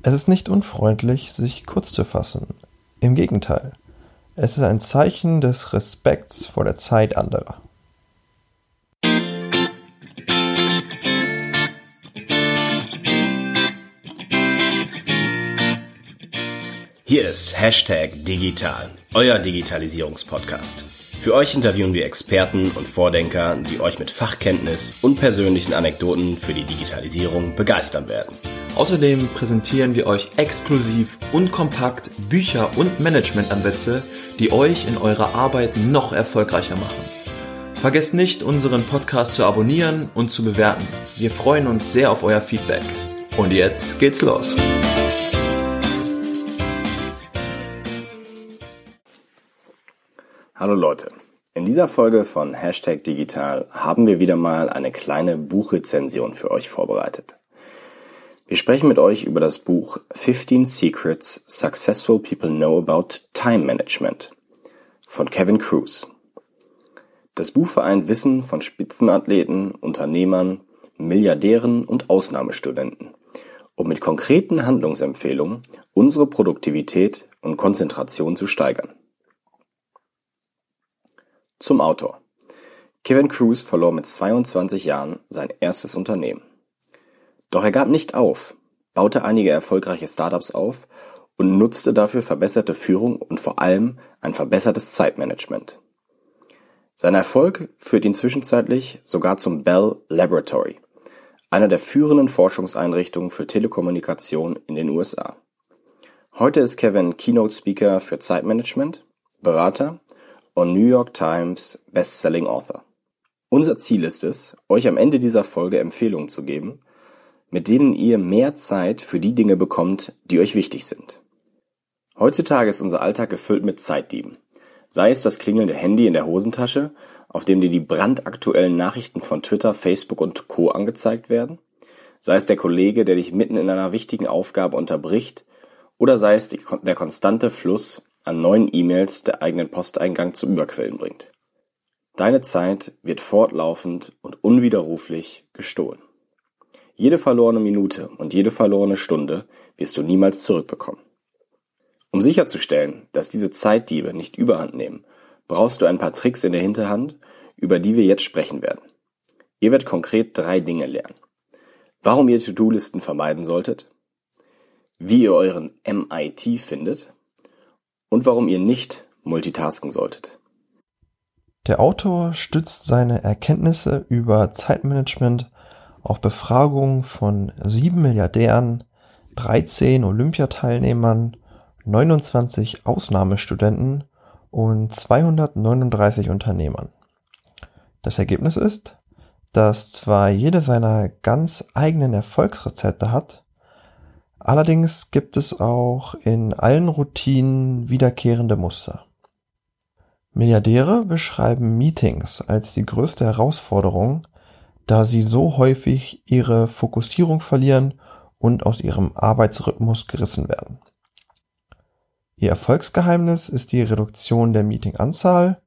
Es ist nicht unfreundlich, sich kurz zu fassen. Im Gegenteil, es ist ein Zeichen des Respekts vor der Zeit anderer. Hier ist Hashtag Digital, euer Digitalisierungspodcast. Für euch interviewen wir Experten und Vordenker, die euch mit Fachkenntnis und persönlichen Anekdoten für die Digitalisierung begeistern werden. Außerdem präsentieren wir euch exklusiv und kompakt Bücher und Managementansätze, die euch in eurer Arbeit noch erfolgreicher machen. Vergesst nicht, unseren Podcast zu abonnieren und zu bewerten. Wir freuen uns sehr auf euer Feedback. Und jetzt geht's los. Hallo Leute. In dieser Folge von Hashtag Digital haben wir wieder mal eine kleine Buchrezension für euch vorbereitet. Wir sprechen mit euch über das Buch 15 Secrets Successful People Know About Time Management von Kevin Cruz. Das Buch vereint Wissen von Spitzenathleten, Unternehmern, Milliardären und Ausnahmestudenten, um mit konkreten Handlungsempfehlungen unsere Produktivität und Konzentration zu steigern. Zum Autor. Kevin Cruz verlor mit 22 Jahren sein erstes Unternehmen. Doch er gab nicht auf, baute einige erfolgreiche Startups auf und nutzte dafür verbesserte Führung und vor allem ein verbessertes Zeitmanagement. Sein Erfolg führt ihn zwischenzeitlich sogar zum Bell Laboratory, einer der führenden Forschungseinrichtungen für Telekommunikation in den USA. Heute ist Kevin Keynote Speaker für Zeitmanagement, Berater und New York Times Bestselling Author. Unser Ziel ist es, euch am Ende dieser Folge Empfehlungen zu geben, mit denen ihr mehr Zeit für die Dinge bekommt, die euch wichtig sind. Heutzutage ist unser Alltag gefüllt mit Zeitdieben. Sei es das klingelnde Handy in der Hosentasche, auf dem dir die brandaktuellen Nachrichten von Twitter, Facebook und Co. angezeigt werden, sei es der Kollege, der dich mitten in einer wichtigen Aufgabe unterbricht, oder sei es die, der konstante Fluss an neuen E-Mails der eigenen Posteingang zu Überquellen bringt. Deine Zeit wird fortlaufend und unwiderruflich gestohlen. Jede verlorene Minute und jede verlorene Stunde wirst du niemals zurückbekommen. Um sicherzustellen, dass diese Zeitdiebe nicht überhand nehmen, brauchst du ein paar Tricks in der Hinterhand, über die wir jetzt sprechen werden. Ihr werdet konkret drei Dinge lernen. Warum ihr To-Do-Listen vermeiden solltet, wie ihr euren MIT findet und warum ihr nicht multitasken solltet. Der Autor stützt seine Erkenntnisse über Zeitmanagement auf Befragungen von sieben Milliardären, 13 Olympiateilnehmern, 29 Ausnahmestudenten und 239 Unternehmern. Das Ergebnis ist, dass zwar jede seiner ganz eigenen Erfolgsrezepte hat, allerdings gibt es auch in allen Routinen wiederkehrende Muster. Milliardäre beschreiben Meetings als die größte Herausforderung, da sie so häufig ihre Fokussierung verlieren und aus ihrem Arbeitsrhythmus gerissen werden. Ihr Erfolgsgeheimnis ist die Reduktion der Meetinganzahl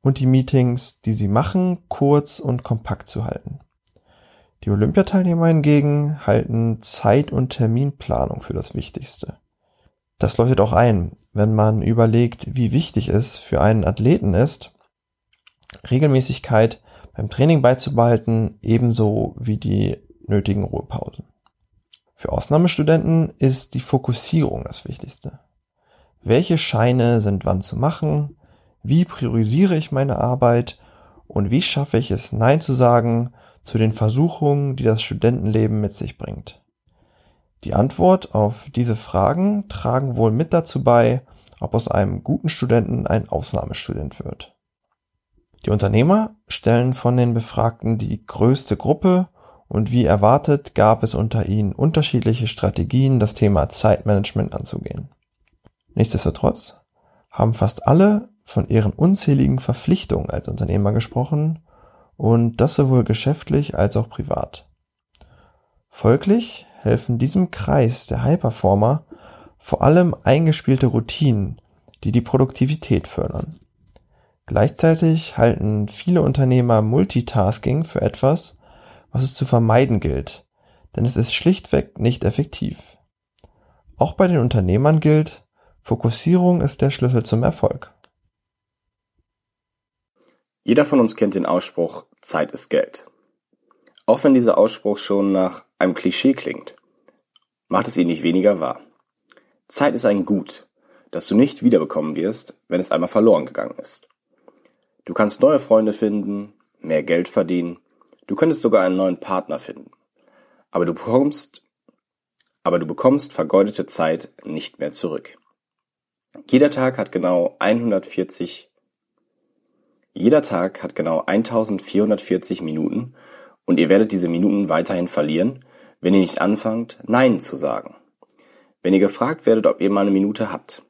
und die Meetings, die sie machen, kurz und kompakt zu halten. Die Olympiateilnehmer hingegen halten Zeit- und Terminplanung für das Wichtigste. Das leuchtet auch ein, wenn man überlegt, wie wichtig es für einen Athleten ist, Regelmäßigkeit beim Training beizubehalten, ebenso wie die nötigen Ruhepausen. Für Ausnahmestudenten ist die Fokussierung das Wichtigste. Welche Scheine sind wann zu machen? Wie priorisiere ich meine Arbeit? Und wie schaffe ich es, Nein zu sagen zu den Versuchungen, die das Studentenleben mit sich bringt? Die Antwort auf diese Fragen tragen wohl mit dazu bei, ob aus einem guten Studenten ein Ausnahmestudent wird. Die Unternehmer stellen von den Befragten die größte Gruppe und wie erwartet gab es unter ihnen unterschiedliche Strategien, das Thema Zeitmanagement anzugehen. Nichtsdestotrotz haben fast alle von ihren unzähligen Verpflichtungen als Unternehmer gesprochen und das sowohl geschäftlich als auch privat. Folglich helfen diesem Kreis der High-Performer vor allem eingespielte Routinen, die die Produktivität fördern. Gleichzeitig halten viele Unternehmer Multitasking für etwas, was es zu vermeiden gilt, denn es ist schlichtweg nicht effektiv. Auch bei den Unternehmern gilt, Fokussierung ist der Schlüssel zum Erfolg. Jeder von uns kennt den Ausspruch Zeit ist Geld. Auch wenn dieser Ausspruch schon nach einem Klischee klingt, macht es ihn nicht weniger wahr. Zeit ist ein Gut, das du nicht wiederbekommen wirst, wenn es einmal verloren gegangen ist. Du kannst neue Freunde finden, mehr Geld verdienen, du könntest sogar einen neuen Partner finden. Aber du bekommst, aber du bekommst vergeudete Zeit nicht mehr zurück. Jeder Tag hat genau 140 jeder Tag hat genau 1440 Minuten und ihr werdet diese Minuten weiterhin verlieren, wenn ihr nicht anfangt, Nein zu sagen. Wenn ihr gefragt werdet, ob ihr mal eine Minute habt.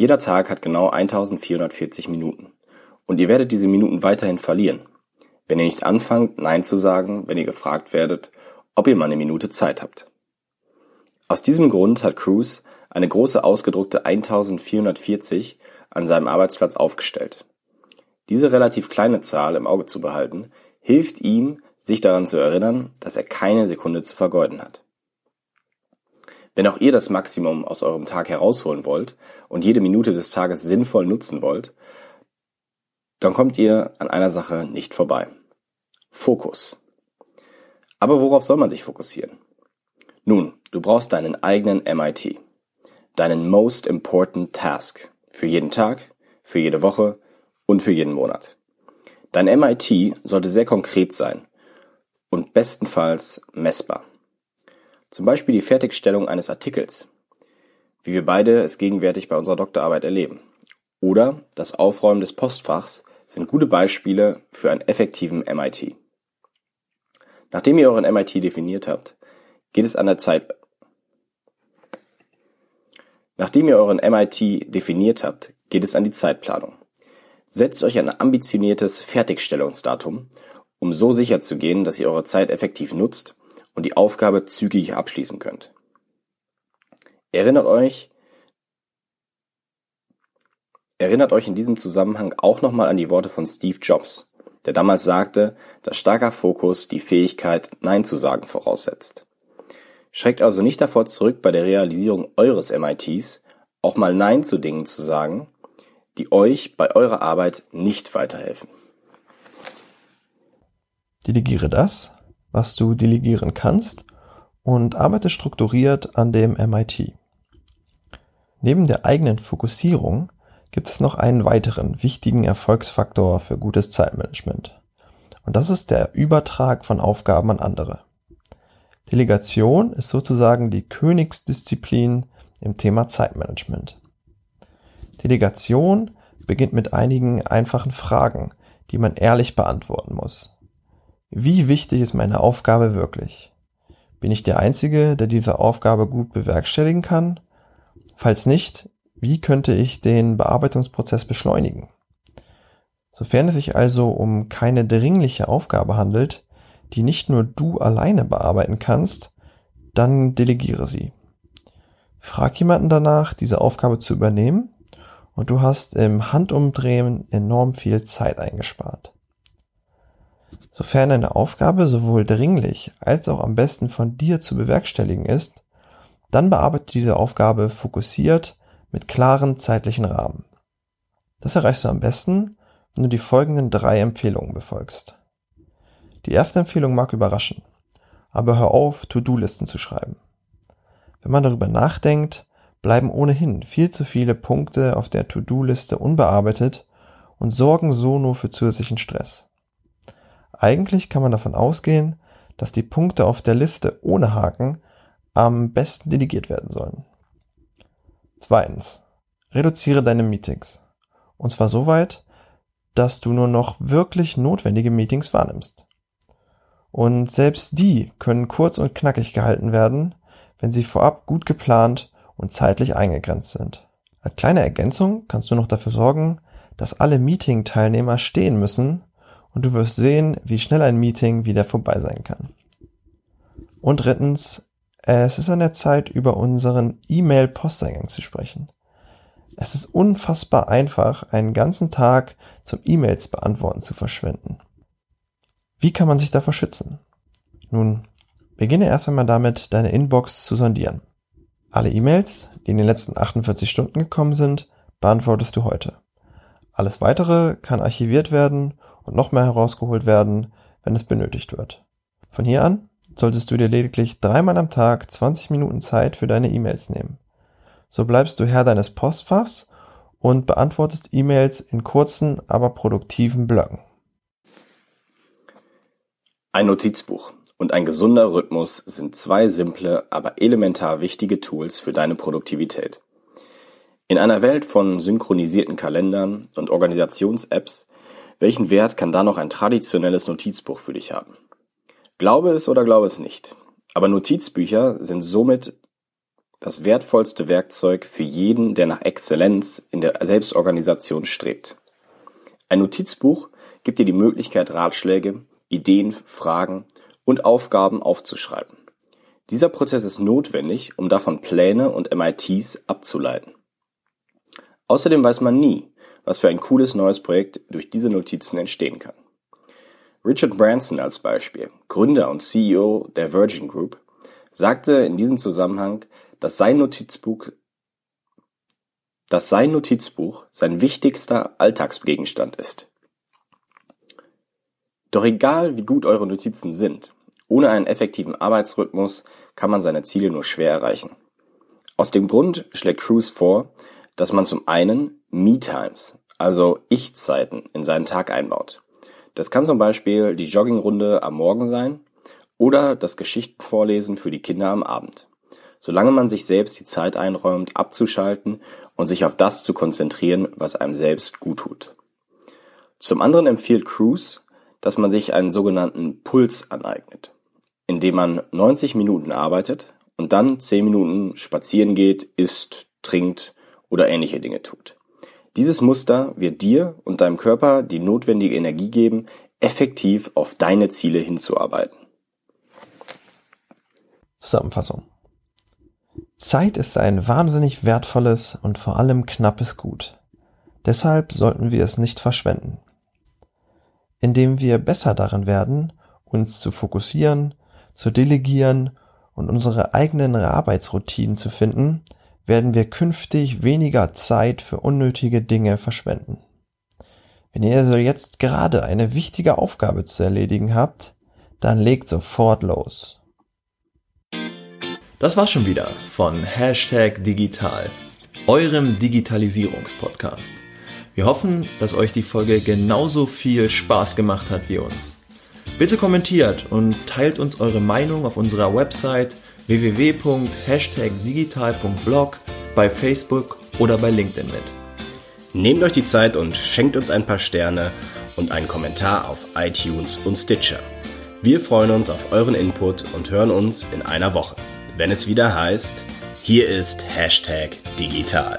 Jeder Tag hat genau 1440 Minuten und ihr werdet diese Minuten weiterhin verlieren, wenn ihr nicht anfangt, Nein zu sagen, wenn ihr gefragt werdet, ob ihr mal eine Minute Zeit habt. Aus diesem Grund hat Cruz eine große ausgedruckte 1440 an seinem Arbeitsplatz aufgestellt. Diese relativ kleine Zahl im Auge zu behalten, hilft ihm, sich daran zu erinnern, dass er keine Sekunde zu vergeuden hat. Wenn auch ihr das Maximum aus eurem Tag herausholen wollt und jede Minute des Tages sinnvoll nutzen wollt, dann kommt ihr an einer Sache nicht vorbei. Fokus. Aber worauf soll man sich fokussieren? Nun, du brauchst deinen eigenen MIT deinen Most Important Task für jeden Tag, für jede Woche und für jeden Monat. Dein MIT sollte sehr konkret sein und bestenfalls messbar. Zum Beispiel die Fertigstellung eines Artikels, wie wir beide es gegenwärtig bei unserer Doktorarbeit erleben. Oder das Aufräumen des Postfachs sind gute Beispiele für einen effektiven MIT. Nachdem ihr euren MIT definiert habt, geht es an der Zeit, Nachdem ihr euren MIT definiert habt, geht es an die Zeitplanung. Setzt euch ein ambitioniertes Fertigstellungsdatum, um so sicherzugehen, dass ihr eure Zeit effektiv nutzt und die Aufgabe zügig abschließen könnt. Erinnert euch, erinnert euch in diesem Zusammenhang auch nochmal an die Worte von Steve Jobs, der damals sagte, dass starker Fokus die Fähigkeit, Nein zu sagen voraussetzt. Schreckt also nicht davor zurück, bei der Realisierung eures MITs auch mal Nein zu Dingen zu sagen, die euch bei eurer Arbeit nicht weiterhelfen. Delegiere das, was du delegieren kannst und arbeite strukturiert an dem MIT. Neben der eigenen Fokussierung gibt es noch einen weiteren wichtigen Erfolgsfaktor für gutes Zeitmanagement. Und das ist der Übertrag von Aufgaben an andere. Delegation ist sozusagen die Königsdisziplin im Thema Zeitmanagement. Delegation beginnt mit einigen einfachen Fragen, die man ehrlich beantworten muss. Wie wichtig ist meine Aufgabe wirklich? Bin ich der Einzige, der diese Aufgabe gut bewerkstelligen kann? Falls nicht, wie könnte ich den Bearbeitungsprozess beschleunigen? Sofern es sich also um keine dringliche Aufgabe handelt, die nicht nur du alleine bearbeiten kannst, dann delegiere sie. Frag jemanden danach, diese Aufgabe zu übernehmen und du hast im Handumdrehen enorm viel Zeit eingespart. Sofern eine Aufgabe sowohl dringlich als auch am besten von dir zu bewerkstelligen ist, dann bearbeite diese Aufgabe fokussiert mit klaren zeitlichen Rahmen. Das erreichst du am besten, wenn du die folgenden drei Empfehlungen befolgst. Die erste Empfehlung mag überraschen, aber hör auf, To-Do-Listen zu schreiben. Wenn man darüber nachdenkt, bleiben ohnehin viel zu viele Punkte auf der To-Do-Liste unbearbeitet und sorgen so nur für zusätzlichen Stress. Eigentlich kann man davon ausgehen, dass die Punkte auf der Liste ohne Haken am besten delegiert werden sollen. Zweitens, reduziere deine Meetings. Und zwar so weit, dass du nur noch wirklich notwendige Meetings wahrnimmst. Und selbst die können kurz und knackig gehalten werden, wenn sie vorab gut geplant und zeitlich eingegrenzt sind. Als kleine Ergänzung kannst du noch dafür sorgen, dass alle Meeting-Teilnehmer stehen müssen und du wirst sehen, wie schnell ein Meeting wieder vorbei sein kann. Und drittens, es ist an der Zeit, über unseren E-Mail-Posteingang zu sprechen. Es ist unfassbar einfach, einen ganzen Tag zum E-Mails beantworten zu verschwenden. Wie kann man sich davor schützen? Nun, Beginne erst einmal damit, deine Inbox zu sondieren. Alle E-Mails, die in den letzten 48 Stunden gekommen sind, beantwortest du heute. Alles weitere kann archiviert werden und noch mehr herausgeholt werden, wenn es benötigt wird. Von hier an solltest du dir lediglich dreimal am Tag 20 Minuten Zeit für deine E-Mails nehmen. So bleibst du Herr deines Postfachs und beantwortest E-Mails in kurzen, aber produktiven Blöcken. Ein Notizbuch und ein gesunder Rhythmus sind zwei simple, aber elementar wichtige Tools für deine Produktivität. In einer Welt von synchronisierten Kalendern und Organisations-Apps, welchen Wert kann da noch ein traditionelles Notizbuch für dich haben? Glaube es oder glaube es nicht. Aber Notizbücher sind somit das wertvollste Werkzeug für jeden, der nach Exzellenz in der Selbstorganisation strebt. Ein Notizbuch gibt dir die Möglichkeit, Ratschläge, Ideen, Fragen und Aufgaben aufzuschreiben. Dieser Prozess ist notwendig, um davon Pläne und MITs abzuleiten. Außerdem weiß man nie, was für ein cooles neues Projekt durch diese Notizen entstehen kann. Richard Branson als Beispiel, Gründer und CEO der Virgin Group, sagte in diesem Zusammenhang, dass sein Notizbuch, dass sein Notizbuch sein wichtigster Alltagsgegenstand ist. Doch egal wie gut eure Notizen sind, ohne einen effektiven Arbeitsrhythmus kann man seine Ziele nur schwer erreichen. Aus dem Grund schlägt Cruise vor, dass man zum einen Me-Times, also Ich-Zeiten in seinen Tag einbaut. Das kann zum Beispiel die Joggingrunde am Morgen sein oder das Geschichtenvorlesen für die Kinder am Abend. Solange man sich selbst die Zeit einräumt, abzuschalten und sich auf das zu konzentrieren, was einem selbst gut tut. Zum anderen empfiehlt Cruise, dass man sich einen sogenannten Puls aneignet, indem man 90 Minuten arbeitet und dann 10 Minuten spazieren geht, isst, trinkt oder ähnliche Dinge tut. Dieses Muster wird dir und deinem Körper die notwendige Energie geben, effektiv auf deine Ziele hinzuarbeiten. Zusammenfassung. Zeit ist ein wahnsinnig wertvolles und vor allem knappes Gut. Deshalb sollten wir es nicht verschwenden. Indem wir besser darin werden, uns zu fokussieren, zu delegieren und unsere eigenen Arbeitsroutinen zu finden, werden wir künftig weniger Zeit für unnötige Dinge verschwenden. Wenn ihr also jetzt gerade eine wichtige Aufgabe zu erledigen habt, dann legt sofort los. Das war schon wieder von Hashtag Digital, eurem Digitalisierungspodcast. Wir hoffen, dass euch die Folge genauso viel Spaß gemacht hat wie uns. Bitte kommentiert und teilt uns eure Meinung auf unserer Website www.hashtagdigital.blog, bei Facebook oder bei LinkedIn mit. Nehmt euch die Zeit und schenkt uns ein paar Sterne und einen Kommentar auf iTunes und Stitcher. Wir freuen uns auf euren Input und hören uns in einer Woche, wenn es wieder heißt, hier ist Hashtag Digital.